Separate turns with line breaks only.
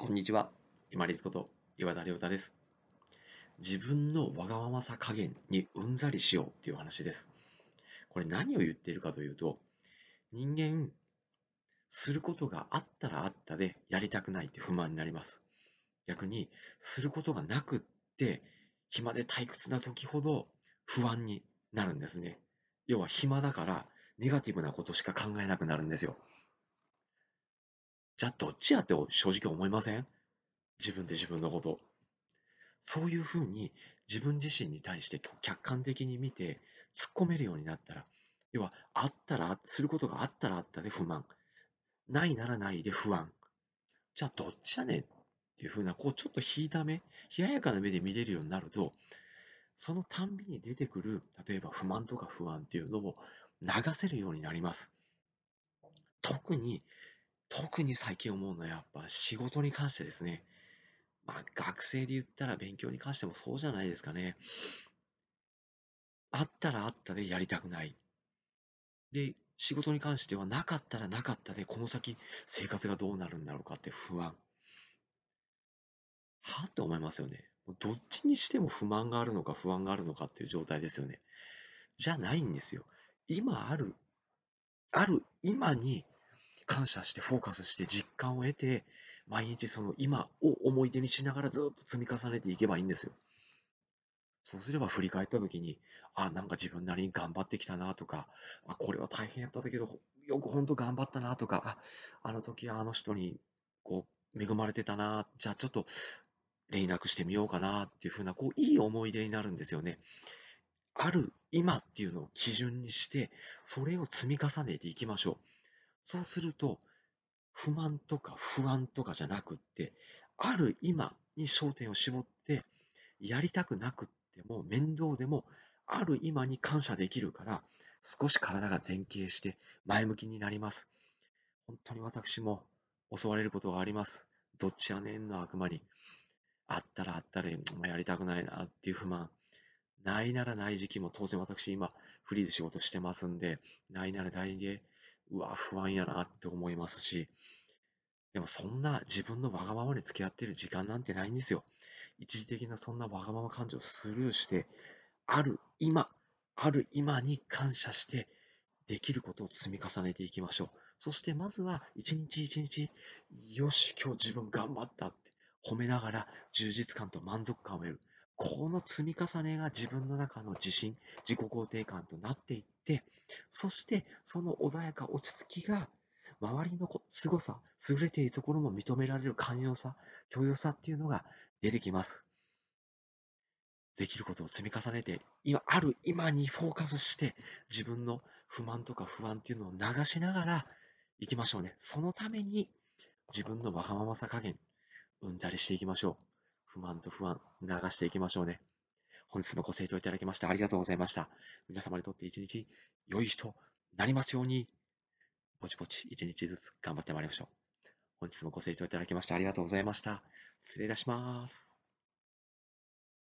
こんにちは。今立こと岩田亮太です。自分のわがままさ加減にうんざりしようっていう話です。これ何を言っているかというと、人間、することがあったらあったでやりたくないって不満になります。逆に、することがなくって、暇で退屈な時ほど不安になるんですね。要は暇だからネガティブなことしか考えなくなるんですよ。じゃあどっちやって正直思いません？自分で自分のこと。そういうふうに自分自身に対して客観的に見て突っ込めるようになったら、要はあったら、することがあったらあったで不満。ないならないで不安。じゃあどっちやねんっていうふうな、こうちょっと引いた目、冷ややかな目で見れるようになると、そのたんびに出てくる、例えば不満とか不安っていうのを流せるようになります。特に特に最近思うのはやっぱ仕事に関してですね。まあ学生で言ったら勉強に関してもそうじゃないですかね。あったらあったでやりたくない。で、仕事に関してはなかったらなかったでこの先生活がどうなるんだろうかって不安。はって思いますよね。どっちにしても不満があるのか不安があるのかっていう状態ですよね。じゃないんですよ。今ある、ある今に感謝してフォーカスして実感を得て、毎日その今を思い出にしながらずっと積み重ねていけばいいんですよ。そうすれば振り返った時に、あ、なんか自分なりに頑張ってきたなとか、あ、これは大変やったけど、よく本当頑張ったなとか、あ、あの時はあの人にこう恵まれてたな、じゃあちょっと連絡してみようかなっていうふうな、こういい思い出になるんですよね。ある今っていうのを基準にして、それを積み重ねていきましょう。そうすると、不満とか不安とかじゃなくって、ある今に焦点を絞って、やりたくなくっても面倒でも、ある今に感謝できるから、少し体が前傾して前向きになります。本当に私も襲われることがあります。どっちやねんの悪魔に。あったらあったら、まあ、やりたくないなっていう不満。ないならない時期も当然私今フリーで仕事してますんで、ないならないでうわ、不安やなって思いますし、でもそんな自分のわがままに付き合ってる時間なんてないんですよ。一時的なそんなわがまま感情をスルーして、ある今、ある今に感謝して、できることを積み重ねていきましょう。そしてまずは一日一日、よし、今日自分頑張ったって褒めながら充実感と満足感を得る。この積み重ねが自分の中の自信、自己肯定感となっていって、そしてその穏やか落ち着きが周りの凄さ、優れているところも認められる寛容さ、許容さっていうのが出てきます。できることを積み重ねて、今、ある今にフォーカスして、自分の不満とか不安っていうのを流しながら行きましょうね。そのために、自分のわがままさ加減、うんざりしていきましょう。不満と不安、流していきましょうね。本日もご清聴いただきましてありがとうございました。皆様にとって一日良い日となりますように、ぼちぼち一日ずつ頑張ってまいりましょう。本日もご清聴いただきましてありがとうございました。失礼いたします。